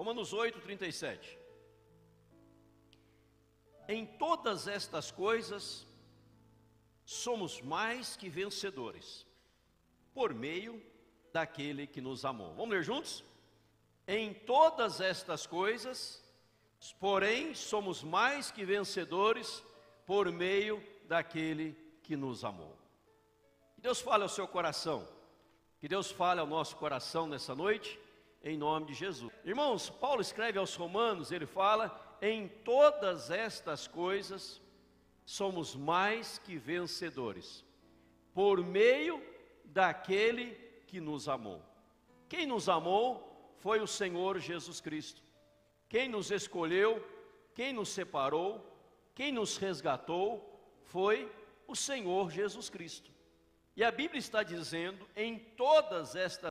Romanos 8, 37. Em todas estas coisas, somos mais que vencedores, por meio daquele que nos amou. Vamos ler juntos? Em todas estas coisas, porém, somos mais que vencedores, por meio daquele que nos amou. Que Deus fale ao seu coração, que Deus fale ao nosso coração nessa noite, em nome de Jesus. Irmãos, Paulo escreve aos Romanos, ele fala: em todas estas coisas somos mais que vencedores, por meio daquele que nos amou. Quem nos amou foi o Senhor Jesus Cristo. Quem nos escolheu, quem nos separou, quem nos resgatou foi o Senhor Jesus Cristo. E a Bíblia está dizendo: em todas estas